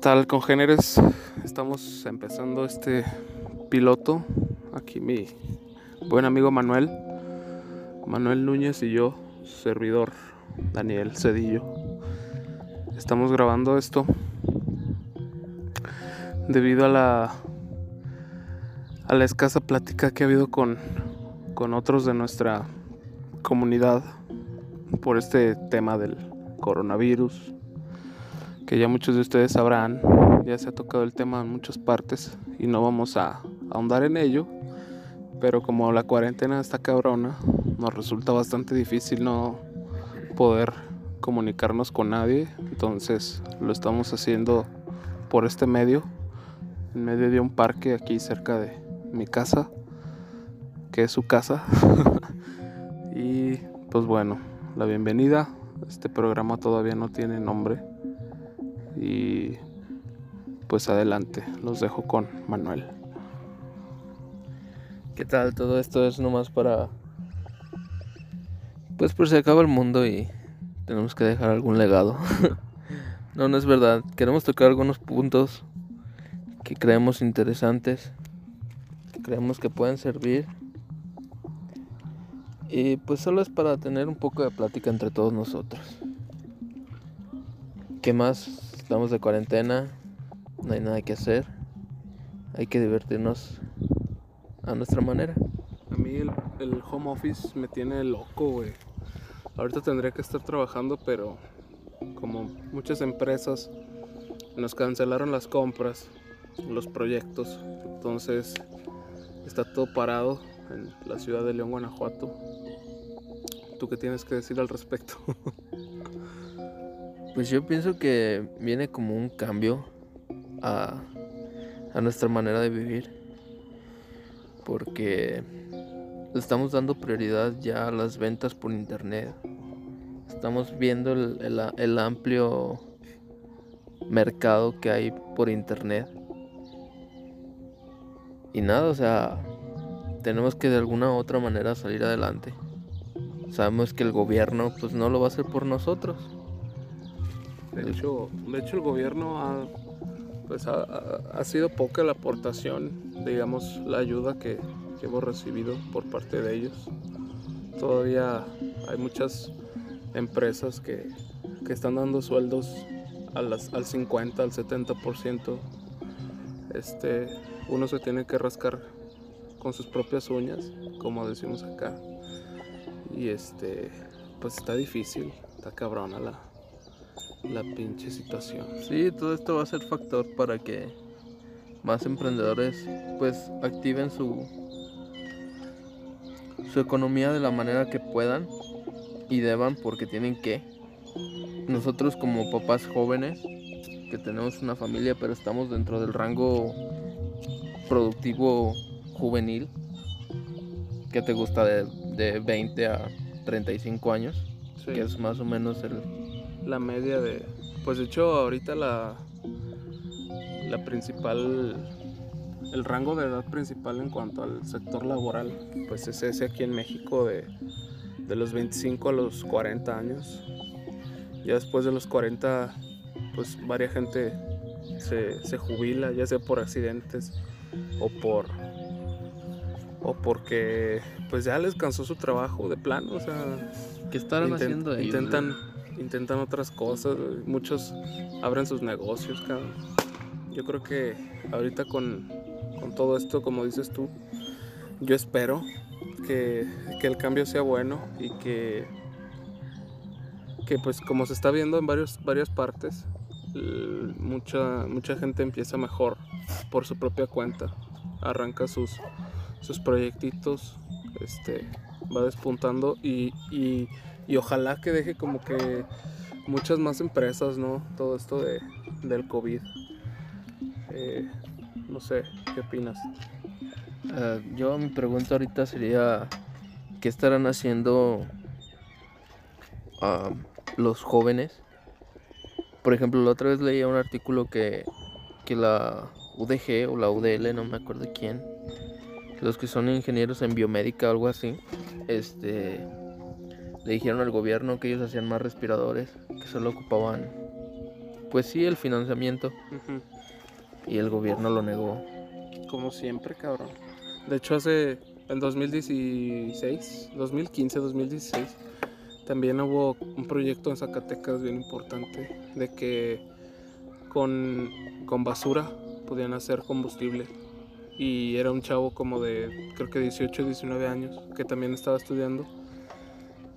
tal, congéneres? Estamos empezando este piloto. Aquí mi buen amigo Manuel. Manuel Núñez y yo, servidor Daniel Cedillo. Estamos grabando esto debido a la a la escasa plática que ha habido con, con otros de nuestra comunidad por este tema del coronavirus que ya muchos de ustedes sabrán, ya se ha tocado el tema en muchas partes y no vamos a ahondar en ello, pero como la cuarentena está cabrona, nos resulta bastante difícil no poder comunicarnos con nadie, entonces lo estamos haciendo por este medio, en medio de un parque aquí cerca de mi casa, que es su casa. y pues bueno, la bienvenida. Este programa todavía no tiene nombre y pues adelante, los dejo con Manuel. ¿Qué tal? Todo esto es nomás para... Pues por si acaba el mundo y tenemos que dejar algún legado. no, no es verdad. Queremos tocar algunos puntos que creemos interesantes, que creemos que pueden servir. Y pues solo es para tener un poco de plática entre todos nosotros. ¿Qué más Estamos de cuarentena, no hay nada que hacer. Hay que divertirnos a nuestra manera. A mí el, home office me tiene loco, güey. Ahorita tendría que estar trabajando, pero como muchas empresas nos cancelaron las compras, los proyectos, entonces está todo parado en la ciudad de León, Guanajuato. ¿Tú qué tienes que decir al respecto? Pues yo pienso que viene como un cambio a, nuestra manera de vivir. Porque estamos dando prioridad ya a las ventas por internet. Estamos viendo el, el amplio mercado que hay por internet. Y nada, o sea, tenemos que de alguna u otra manera salir adelante. Sabemos que el gobierno pues no lo va a hacer por nosotros. De hecho, de hecho el gobierno ha, pues ha, sido poca la aportación, digamos, la ayuda que, hemos recibido por parte de ellos. Todavía hay muchas empresas que, están dando sueldos al 50, al 70%. Este, uno se tiene que rascar con sus propias uñas, como decimos acá. Y este, pues está difícil, está cabrona la, la pinche situación. Sí, todo esto va a ser factor para que más emprendedores pues activen su su economía de la manera que puedan y deban porque tienen que. Nosotros como papás jóvenes que tenemos una familia pero estamos dentro del rango productivo juvenil que te gusta de, de 20 a 35 años, que es más o menos el la media de... Pues de hecho ahorita la, la principal, el rango de edad principal en cuanto al sector laboral, pues es ese aquí en México de, de los 25 a los 40 años. Ya después de los 40, pues varia gente se, se jubila, ya sea por accidentes o por o porque pues ya les cansó su trabajo de plano, o sea, ¿qué estarán haciendo ellos? Intentan intentan otras cosas, muchos abren sus negocios, cabrón. Yo creo que ahorita con, todo esto, como dices tú, yo espero que, el cambio sea bueno y que, que pues como se está viendo en varios, varias partes, mucha, mucha gente empieza mejor por su propia cuenta, arranca sus, sus proyectitos, este, va despuntando y ojalá que deje como que muchas más empresas, ¿no? Todo esto de, del COVID. Eh, no sé, ¿qué opinas? Ah, yo mi pregunta ahorita sería, ¿qué estarán haciendo ah, los jóvenes? Por ejemplo, la otra vez leía un artículo que, que la UDG o la UDL, no me acuerdo quién, los que son ingenieros en biomédica o algo así, este le dijeron al gobierno que ellos hacían más respiradores, que solo ocupaban pues sí, el financiamiento. Ujú. Y el gobierno lo negó. Como siempre, cabrón. De hecho, hace en 2016, 2015, 2016, también hubo un proyecto en Zacatecas bien importante de que con, con basura podían hacer combustible. Y era un chavo como de, creo que 18, 19 años, que también estaba estudiando.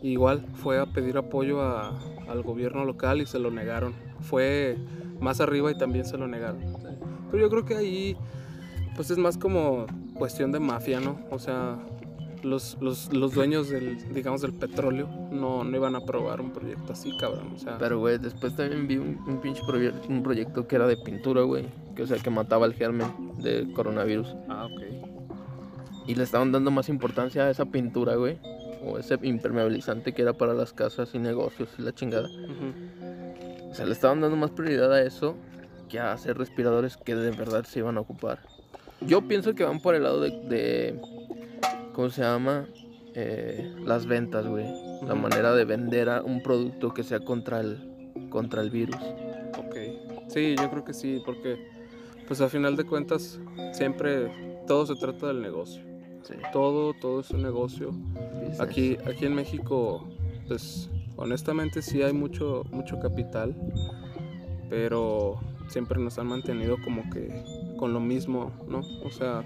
Igual fue a pedir apoyo a- al gobierno local y se lo negaron. Fue más arriba y también se lo negaron. Pero yo creo que ahí pues es más como cuestión de mafia, ¿no? O sea, los, los, los dueños del, digamos, del petróleo no, no iban a aprobar un proyecto así, cabrón. O sea, Pero, güey, después también vi un, un pinche proye- un proyecto que era de pintura, güey. Que, o sea, que mataba el germen de coronavirus. ah, ok. Y le estaban dando más importancia a esa pintura, güey. O ese impermeabilizante que era para las casas y negocios y la chingada. Ujú. O sea, le estaban dando más prioridad a eso que a hacer respiradores que de verdad se iban a ocupar. Yo pienso que van por el lado de, de- ¿cómo se llama? Eh, las ventas, güey. La Ujú. manera de vender a un producto que sea contra el, contra el virus. Ok. Sí, yo creo que sí, porque pues a final de cuentas siempre todo se trata del negocio. Sí. Todo, todo es un negocio. Business. Aquí, aquí en México, pues honestamente sí hay mucho, mucho capital, pero siempre nos han mantenido como que con lo mismo, ¿no? O sea,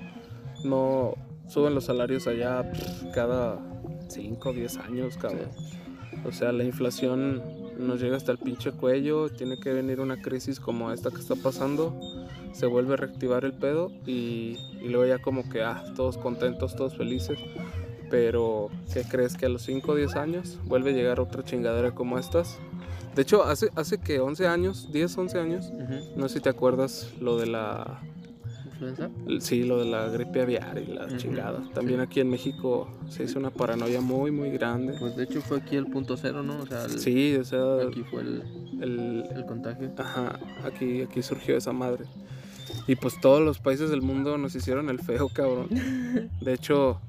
no suben los salarios allá pff, cada 5 o 10 años, cabrón. O sea, la inflación nos llega hasta el pinche cuello, tiene que venir una crisis como esta que está pasando, se vuelve a reactivar el pedo y, y luego ya como que, ah, todos contentos, todos felices. Pero, ¿qué crees? Que a los 5 o 10 años vuelve a llegar otra chingadera como estas. De hecho, hace, hace que 11 años, 10, 11 años, no sé si te acuerdas lo de la ¿Influenza? Sí, lo de la gripe aviar y la chingada. También aquí en México se hizo una paranoia muy, muy grande. Pues de hecho fue aquí el punto cero, ¿no? O sea, el- Sí, o sea, aquí fue el, el, el contagio. ajá, aquí, aquí surgió esa madre. Y pues todos los países del mundo nos hicieron el feo, cabrón. De hecho,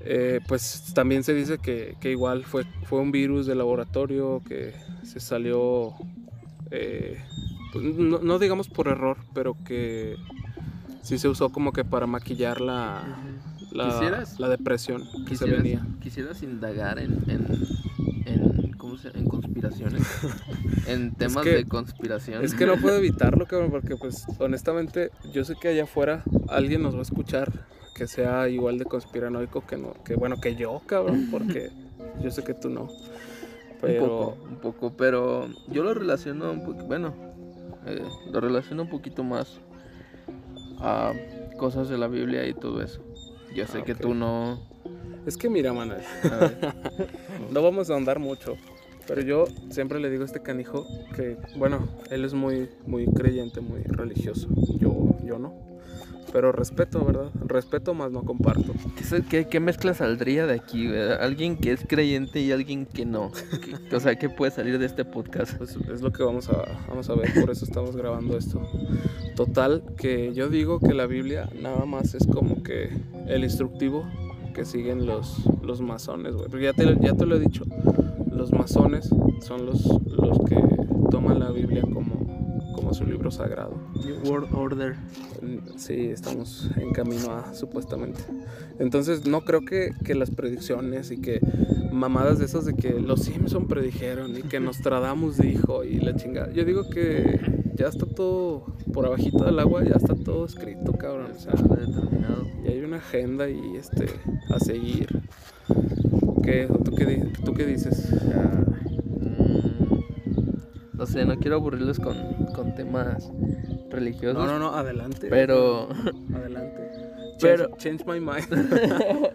eh, pues también se dice que, que igual fue, fue un virus de laboratorio que se salió, eh, pues, no, no digamos por error, pero que sí se usó como que para maquillar la, la, la depresión que se venía. quisieras indagar en, en, en, ¿cómo se, en conspiraciones, en temas que- de conspiración. Es que no puedo evitarlo, cabrón, porque pues honestamente yo sé que allá afuera alguien nos va a escuchar que sea igual de conspiranoico que no, que bueno, que yo, cabrón, porque yo sé que tú no. Un poco, un poco, pero yo lo relaciono un poco, bueno, eh, lo relaciono un poquito más a cosas de la Biblia y todo eso. Yo sé Ah, que tú no... es que mira, Manuel, a ver, no vamos a andar mucho, pero yo siempre le digo a este canijo que, bueno, él es muy, muy creyente, muy religioso. Yo, yo no. Pero respeto, ¿verdad? Respeto más no comparto. ¿Qué, qué- qué mezcla saldría de aquí? güey? Alguien que es creyente y alguien que no. ¿Qué- o sea, ¿qué puede salir de este podcast? Pues es lo que vamos a, vamos a ver, por eso estamos grabando esto. Total, que yo digo que la Biblia nada más es como que el instructivo que siguen los, los masones, güey. Porque ya te, ya te lo he dicho, los masones son los, los que toman la Biblia como, como su libro sagrado. New World Order. Mm, Sí, estamos en camino a, supuestamente. Entonces, no creo que, que las predicciones y que mamadas de esas de que los Simpson predijeron y que Nostradamus dijo y la chingada. Yo digo que ya está todo por abajito del agua, ya está todo escrito, cabrón. O sea, determinado. y hay una agenda y este a seguir. ¿Qué? ¿O ¿Tú qué, tú qué dices? Mm, no sé, no quiero aburrirles con, con temas religiosos. No, no, no, adelante. Pero, Adelante. Pero- Change, change my mind.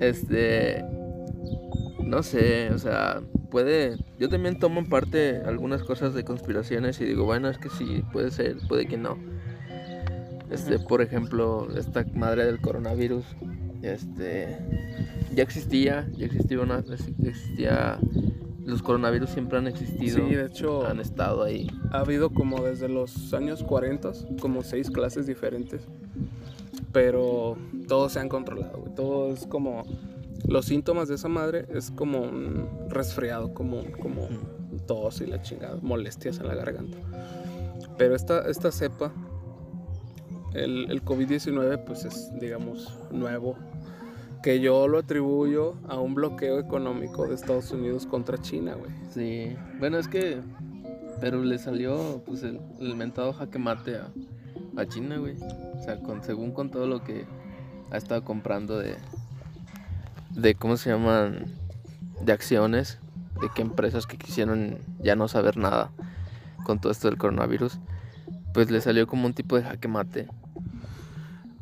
este, no sé, o sea, puede, yo también tomo en parte algunas cosas de conspiraciones y digo, bueno, es que sí, puede ser, puede que no. Este, por ejemplo, esta madre del coronavirus, este, ya existía, ya existía una, existía, los coronavirus siempre han existido, Sí, de hecho, han estado ahí. ha habido como desde los años 40, como seis clases diferentes. Pero todos se han controlado, güey. Todo es como. Los síntomas de esa madre es como un resfriado común, como Mm. tos y la chingada, molestias en la garganta. Pero esta, esta cepa, el, el COVID-19, pues es, digamos, nuevo. Que yo lo atribuyo a un bloqueo económico de Estados Unidos contra China, güey. Sí. Bueno, es que. Pero le salió, pues, el, el mentado jaque mate a, a China, güey. O sea, con, según con todo lo que ha estado comprando de. De cómo se llaman. De acciones. De que empresas que quisieron ya no saber nada con todo esto del coronavirus. Pues le salió como un tipo de jaque mate.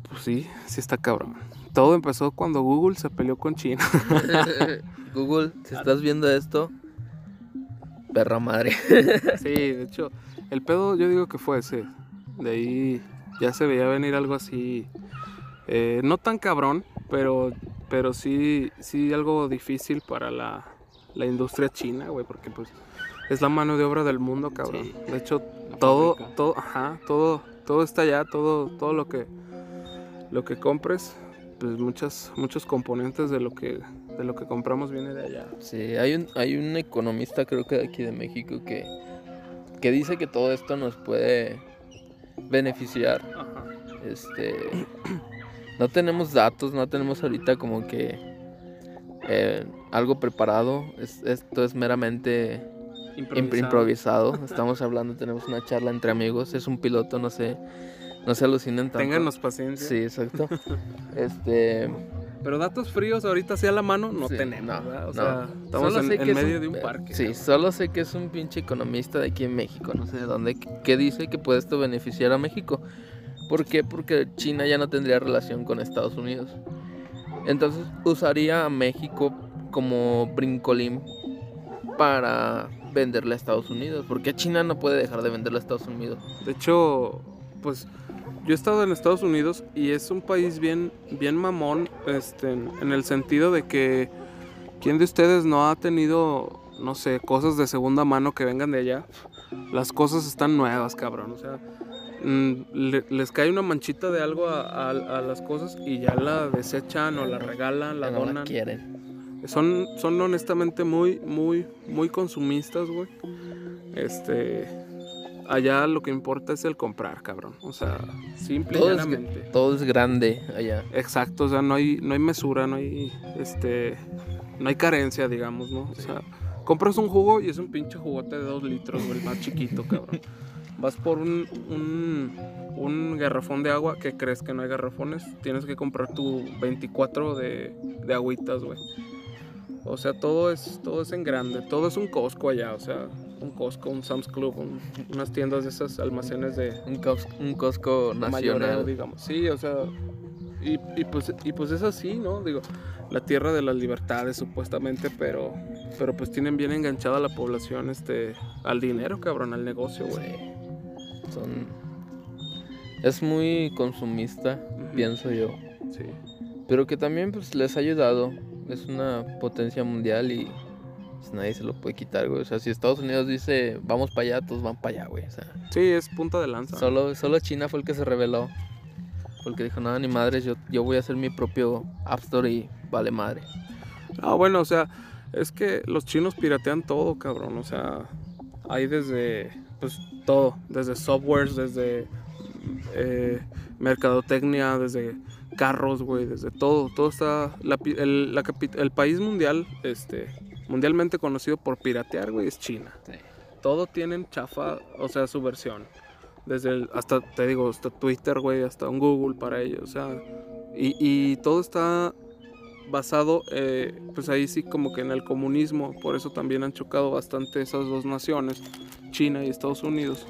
Pues sí, sí está cabrón. Todo empezó cuando Google se peleó con China. Google, si estás viendo esto, perra madre. sí, de hecho, el pedo yo digo que fue ese. De ahí ya se veía venir algo así. eh, no tan cabrón, pero, pero sí, sí algo difícil para la, la industria china, güey, porque pues es la mano de obra del mundo, cabrón. Sí. De hecho, La todo, fábrica. todo, ajá, todo, todo está allá, todo, todo lo que, lo que compres, pues muchas, muchos componentes de lo que, de lo que compramos viene de allá. Sí, hay un, hay un economista, creo que de aquí de México, que, que dice que todo esto nos puede beneficiar. Ajá. Este, no tenemos datos, no tenemos ahorita como que eh, algo preparado. Es- esto es meramente imp- improvisado. Estamos hablando, tenemos una charla entre amigos. Es un piloto, no sé, no se alucinen tanto. Ténganos paciencia. Sí, exacto. Este, Pero datos fríos ahorita sí a la mano no Sí, tenemos. no. O no. sea, estamos Solo en, sé en que es medio un- de un parque. Sí, solo sé que es un pinche economista de aquí en México, no sé de dónde, que dice que puede esto beneficiar a México. ¿Por qué? Porque China ya no tendría relación con Estados Unidos. Entonces usaría a México como brincolín para venderle a Estados Unidos. Porque China no puede dejar de venderle a Estados Unidos. De hecho, pues yo he estado en Estados Unidos y es un país bien, bien mamón, este, en, el sentido de que ¿quién de ustedes no ha tenido, no sé, cosas de segunda mano que vengan de allá? Las cosas están nuevas, cabrón. O sea, mm, le- les cae una manchita de algo a, a- a las cosas y ya la desechan o la regalan, la Ya no la donan. quieren. Son, son honestamente muy, muy, muy consumistas, güey. Este. Allá lo que importa es el comprar, cabrón. O sea, simple y Todo es, todo es grande allá. Exacto, o sea, no hay, no hay mesura, no hay, este, no hay carencia, digamos, ¿no? O sea, compras un jugo y es un pinche jugote de dos litros, güey, el más chiquito, cabrón. Vas por un, un, un garrafón de agua, que crees que no hay garrafones, tienes que comprar tu 24 de, de agüitas, güey. O sea, todo es, todo es en grande, todo es un Costco allá, o sea, un Costco, un Sam's Club, un- unas tiendas de esas almacenes de, Un, Cos- un Costco mayoreo, nacional. digamos. Sí, o sea, y, y pues, y pues es así, ¿no? Digo, la tierra de las libertades supuestamente, pero, pero pues tienen bien enganchada la población este, al dinero, cabrón, al negocio, güey. Sí. Son. Es muy consumista, pienso yo. Sí. Pero que también pues les ha ayudado. Es una potencia mundial y pues, nadie se lo puede quitar, güey. O sea, si Estados Unidos dice vamos para allá, todos van para allá, güey. O sea, Sí, es punta de lanza. solo, solo China fue el que se rebeló. Porque dijo, nada, ni madres, yo, yo voy a hacer mi propio App Store y vale madre. Ah, bueno, o sea, es que los chinos piratean todo, cabrón. O sea, hay desde, pues, todo. Desde softwares, desde eh, mercadotecnia, desde carros, güey, desde todo. Todo está... La, el, la el país mundial, este, mundialmente conocido por piratear, güey, es China. Todo tienen chafa, o sea, su versión. Desde el, hasta, te digo, hasta Twitter, güey, hasta un Google para ellos, o sea... Y, y todo está basado, eh, pues ahí sí como que en el comunismo, por eso también han chocado bastante esas dos naciones, China y Estados Unidos,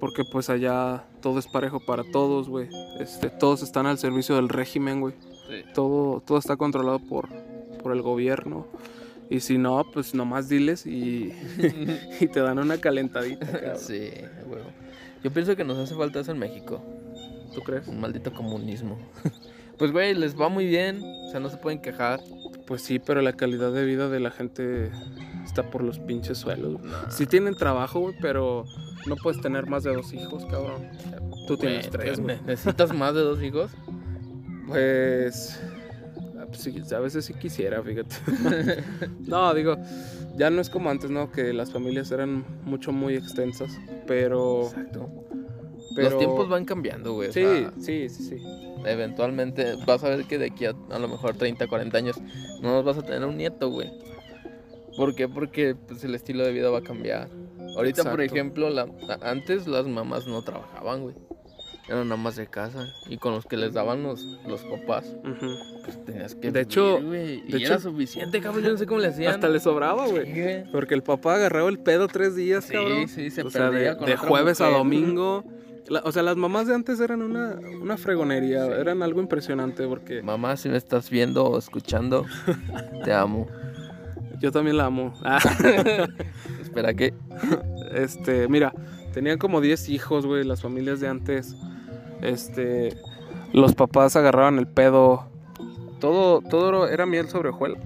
porque pues allá todo es parejo para todos, güey, este, todos están al servicio del régimen, güey, todo, todo está controlado por, por el gobierno, y si no, pues nomás diles y, y te dan una calentadita, cabrón. Sí, güey. Yo pienso que nos hace falta eso en México. ¿tú crees? Un maldito comunismo. pues, güey, les va muy bien. O sea, no se pueden quejar. Pues sí, pero la calidad de vida de la gente está por los pinches suelos. güey. Sí tienen trabajo, güey, pero no puedes tener más de dos hijos, cabrón. Tú tienes tres, ¿ne- güey. ¿Necesitas más de dos hijos? Pues, sí, a veces sí quisiera, fíjate. no, digo, ya no es como antes, ¿no? Que las familias eran mucho, muy extensas, pero... Exacto. pero- Los tiempos van cambiando, güey. o Sí, sea, sí, sí, sí. eventualmente vas a ver que de aquí a a lo mejor 30, 40 años no vas a tener un nieto, güey. ¿Por qué? Porque pues, el estilo de vida va a cambiar. Ahorita, por ejemplo, la, antes las mamás no trabajaban, güey. Eran amas de casa. Y con los que les daban los, los papás, pues tenías que De hecho- vivir, de Y era hecho- suficiente, cabrón. Yo no sé cómo le hacían. Hasta le sobraba, güey. Sí. Porque el papá agarraba el pedo tres días, Sí, cabrón. sí, se o sea, de, perdía con de otra jueves a domingo. La- o sea, las mamás de antes eran una, una fregonería, eran algo impresionante porque Mamá, si me estás viendo o escuchando, te amo. yo también la amo. Ah, Espera que. este, mira, tenían como 10 hijos, güey, las familias de antes. Este, los papás agarraban el pedo. Todo, todo era miel sobre hojuela.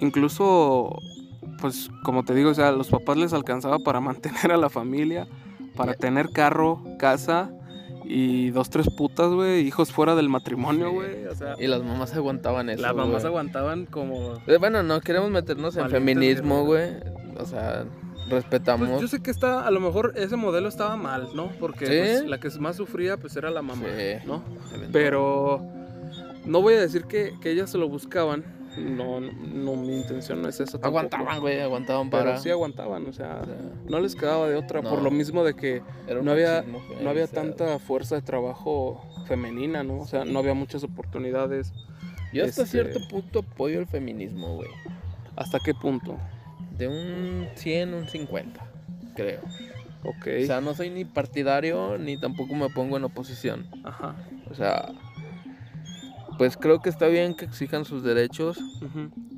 Incluso, pues, como te digo, o sea, los papás les alcanzaba para mantener a la familia, para tener carro, casa y dos, tres putas, güey, hijos fuera del matrimonio, Sí. güey. O sea, Y las mamás aguantaban eso. las mamás aguantaban como Eh, Bueno, no queremos meternos en feminismo, güey. O sea, respetamos. Pues yo sé que está, a lo mejor ese modelo estaba mal, ¿no? Porque Sí. pues, la que más sufría pues era la mamá, Sí. ¿no? Pero no voy a decir que, que ellas se lo buscaban. No, no, mi intención no es tampoco. Aguantaban, güey, aguantaban Pero para. sí aguantaban, o sea, o sea, no les quedaba de otra. Por lo mismo de que no había, no había tanta fuerza de trabajo femenina, ¿no? O sea, no había muchas oportunidades. Yo hasta este- cierto punto apoyo el feminismo, güey. ¿Hasta qué punto? De un 100, un 50, creo. Ok. O sea, no soy ni partidario ni tampoco me pongo en oposición. Ajá. O sea, pues creo que está bien que exijan sus derechos,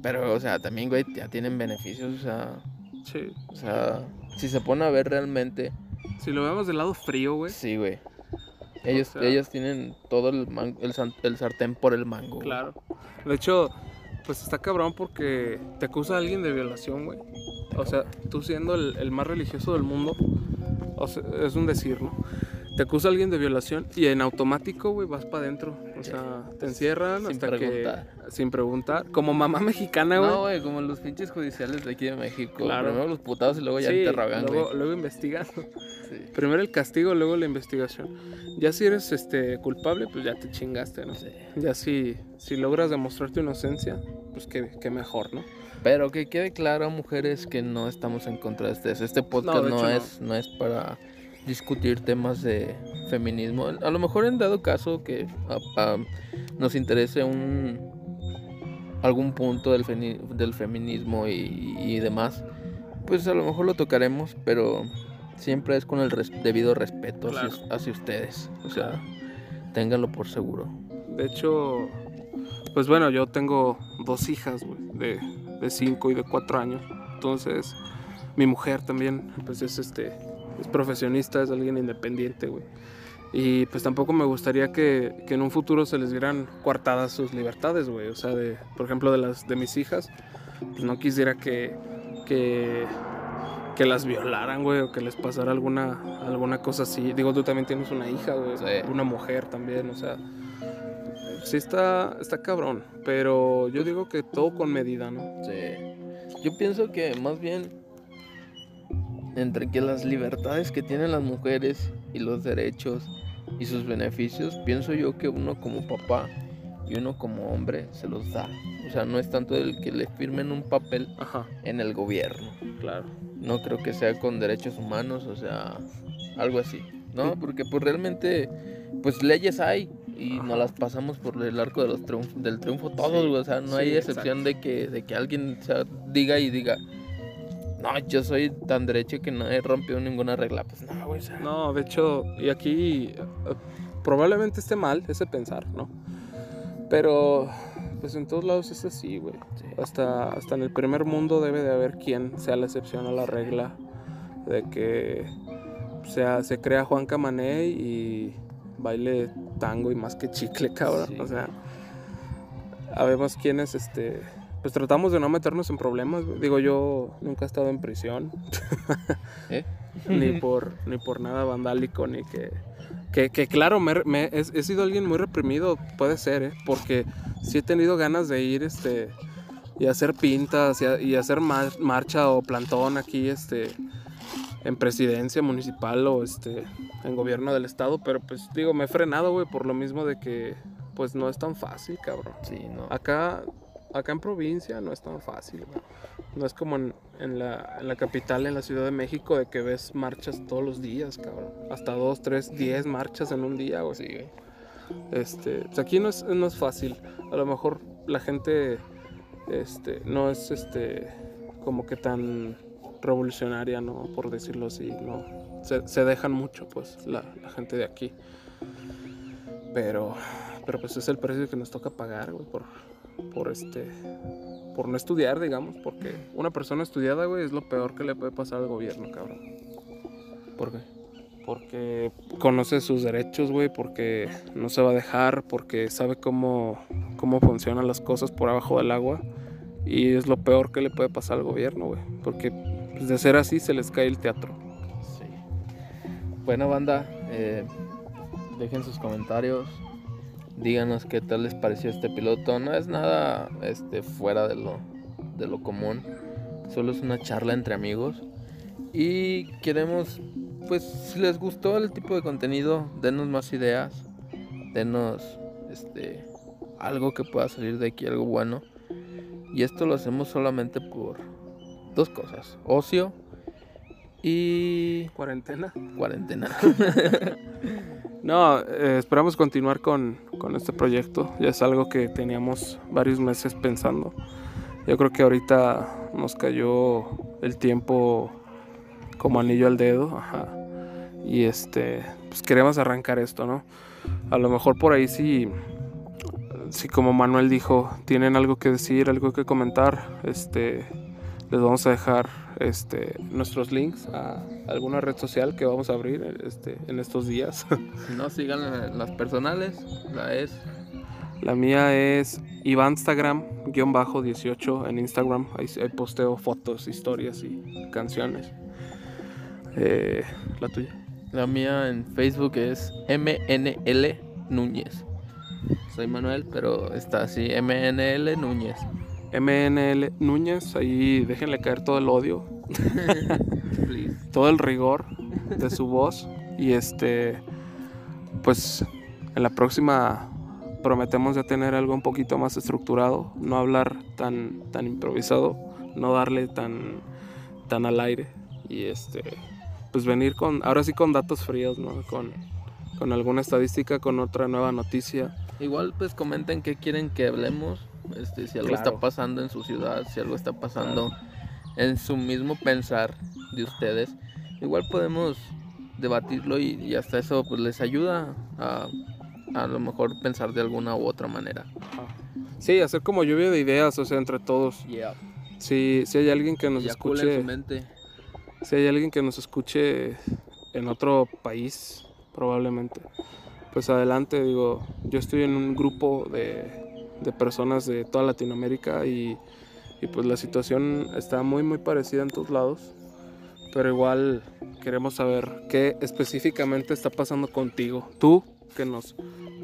pero, o sea, también, güey, ya tienen beneficios, o sea, Sí. o sea, si se pone a ver realmente, Si lo vemos del lado frío, güey. sí, güey. Ellos, sea- ellos tienen todo el, man- el, el sartén por el mango. Claro. De hecho, pues está cabrón porque te acusa a alguien de violación, güey. O sea, tú siendo el, más religioso del mundo, es un decir, ¿no? Te acusa alguien de violación y en automático, güey, vas para adentro. O sea, te encierran Sin hasta preguntar. que... Sin preguntar. Como mamá mexicana, güey. No, güey, como los pinches judiciales de aquí de México. Claro. Primero los putados y luego ya Sí, güey. luego, luego investigan. Sí. Primero el castigo, luego la investigación. Ya si eres este culpable, pues ya te chingaste, ¿no? Sí. Ya si, si logras demostrar tu inocencia, pues qué, qué mejor, ¿no? Pero que quede claro, mujeres, que no estamos en contra de ustedes. Este podcast no, hecho, no. es, no es para discutir temas de feminismo. A lo mejor en dado caso que a- a- nos interese un algún punto del, del feminismo y, y demás, pues a lo mejor lo tocaremos, pero siempre es con el res- debido respeto hacia, Claro. hacia ustedes. O sea, Claro. ténganlo por seguro. De hecho, pues bueno, yo tengo dos hijas, de, de cinco y de cuatro años. Entonces, mi mujer también, pues es este, es profesionista, es alguien independiente, güey. Y pues tampoco me gustaría que, que en un futuro se les dieran coartadas sus libertades, güey. O sea, de, por ejemplo, de las de mis hijas, pues no quisiera que, que, que las violaran, güey, o que les pasara alguna, alguna cosa así. Digo, tú también tienes una hija, güey, Sí. una mujer también, o sea. Sí está, está cabrón, pero yo digo que todo con medida, ¿no? Sí. Yo pienso que más bien entre que las libertades que tienen las mujeres y los derechos y sus beneficios, pienso yo que uno como papá y uno como hombre se los da. O sea, no es tanto el que le firmen un papel Ajá, en el gobierno. claro. No creo que sea con derechos humanos, o sea, algo así. ¿No? Porque pues realmente, pues leyes hay y Ajá. nos las pasamos por el arco de los triunf- del triunfo todos, Sí. O sea, no hay excepción de que, de que alguien o sea, diga y diga, no, yo soy tan derecho que no he rompido ninguna regla. Pues no, güey. o sea, No, de hecho, y aquí eh, probablemente esté mal ese pensar, ¿no? Pero, pues en todos lados es así, güey. sí. Hasta, hasta en el primer mundo debe de haber quien sea la excepción a la regla de que sea, se crea Juan Camané y baile tango y más que chicle, cabrón. Sí. O sea, habemos quienes, este, pues tratamos de no meternos en problemas. Digo, yo nunca he estado en prisión, ¿Eh? ni por ni por nada vandálico, ni que... Que, que claro, me, me- he, he sido alguien muy reprimido, puede ser, ¿eh? Porque sí he tenido ganas de ir, este, y hacer pintas y, a- y hacer mar- marcha o plantón aquí, este, en presidencia municipal o este, en gobierno del estado, pero pues digo, me he frenado, güey, por lo mismo de que, pues no es tan fácil, cabrón. Sí, no. Acá, acá en provincia no es tan fácil, güey. No es como en, en la, capital, en la Ciudad de México, de que ves marchas todos los días, cabrón. Hasta dos, tres, diez marchas en un día, güey. Sí, güey. Este, pues aquí no es, no es fácil. A lo mejor la gente este, no es este, como que tan revolucionaria, ¿no? Por decirlo así, ¿no? Se, se dejan mucho, pues, la, la gente de aquí. Pero, pero pues es el precio que nos toca pagar, güey, por, por este, por no estudiar, digamos, porque una persona estudiada, güey, es lo peor que le puede pasar al gobierno, cabrón. ¿Por qué? Porque conoce sus derechos, güey, porque no se va a dejar, porque sabe cómo, cómo funcionan las cosas por abajo del agua. Y es lo peor que le puede pasar al gobierno, güey. Porque pues, de ser así se les cae el teatro. Sí. Bueno, banda, eh, dejen sus comentarios. Díganos qué tal les pareció este piloto. No es nada este, fuera de lo, de lo común. Solo es una charla entre amigos. Y queremos, pues, si les gustó el tipo de contenido, denos más ideas. Denos este, algo que pueda salir de aquí, algo bueno. Y esto lo hacemos solamente por dos cosas: ocio y Cuarentena. cuarentena. No, eh, esperamos continuar con, con este proyecto. Ya es algo que teníamos varios meses pensando. Yo creo que ahorita nos cayó el tiempo como anillo al dedo. Y este, pues queremos arrancar esto, ¿no? A lo mejor por ahí sí, sí como Manuel dijo, tienen algo que decir, algo que comentar. Este, les vamos a dejar este, nuestros links a alguna red social que vamos a abrir este, en estos días. Si no, sigan las personales. La es. La mía es Ivanstagram-18 en Instagram. Ahí, ahí posteo fotos, historias y canciones. Eh, la tuya. La mía en Facebook es MNL Núñez. Soy Manuel, pero está así, MNL Núñez. MNL Núñez. Ahí déjenle caer todo el odio, todo el rigor de su voz. Y este, pues en la próxima prometemos ya tener algo un poquito más estructurado. No hablar tan, tan improvisado. No darle tan, tan al aire. Y este, pues venir con, ahora sí con datos fríos, ¿no? Con, con alguna estadística, con otra nueva noticia. Igual pues comenten qué quieren que hablemos. Este, si algo Claro. está pasando en su ciudad, si algo está pasando en su mismo pensar de ustedes. Igual podemos debatirlo y, y hasta eso pues les ayuda a a lo mejor pensar de alguna u otra manera. Sí, hacer como lluvia de ideas, o sea, entre todos. Yeah. Si, si hay alguien que nos en escuche, su mente. si hay alguien que nos escuche en otro país, probablemente, pues adelante, digo, yo estoy en un grupo de, de personas de toda Latinoamérica y, y pues la situación está muy, muy parecida en todos lados, pero igual queremos saber qué específicamente está pasando contigo. Tú que nos,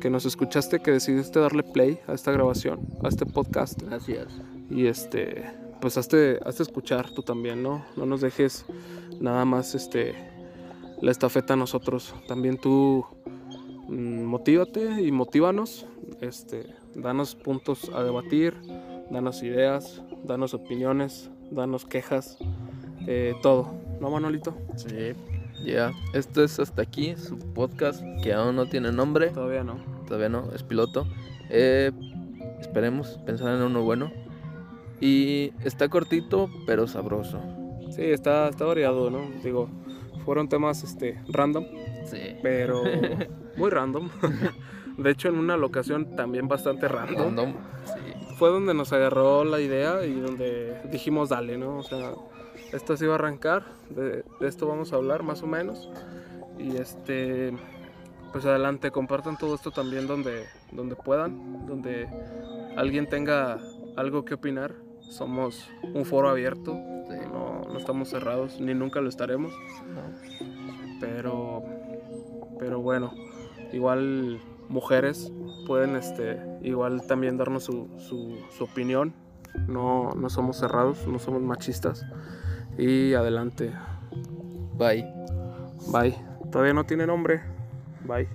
que nos escuchaste, que decidiste darle play a esta grabación, a este podcast. Gracias. Y este, pues hazte, hazte escuchar tú también, ¿no? No nos dejes nada más este, la estafeta a nosotros. También tú mm, motívate y motívanos. Este, danos puntos a debatir, danos ideas, danos opiniones, danos quejas, eh, todo. ¿No, Manolito? Sí. Ya, esto es hasta aquí, su podcast que aún no tiene nombre, Todavía no. todavía no, es piloto. Eh, esperemos pensar en uno bueno. Y está cortito, pero sabroso. Sí, está, está variado, ¿no? Digo, fueron temas este, random, Sí. pero muy random. De hecho, en una locación también bastante random. Random. Sí. Fue donde nos agarró la idea y donde dijimos, dale, ¿no? O sea, esto se iba a arrancar, de, de esto vamos a hablar más o menos. Y este, pues adelante, compartan todo esto también donde, donde puedan, donde alguien tenga algo que opinar. Somos un foro abierto, Sí. no, no estamos cerrados, ni nunca lo estaremos. No. Pero, pero bueno, igual mujeres, pueden este, igual también darnos su, su, su opinión. No, no somos cerrados, no somos machistas. Y adelante. Bye. Bye. Todavía no tiene nombre. Bye.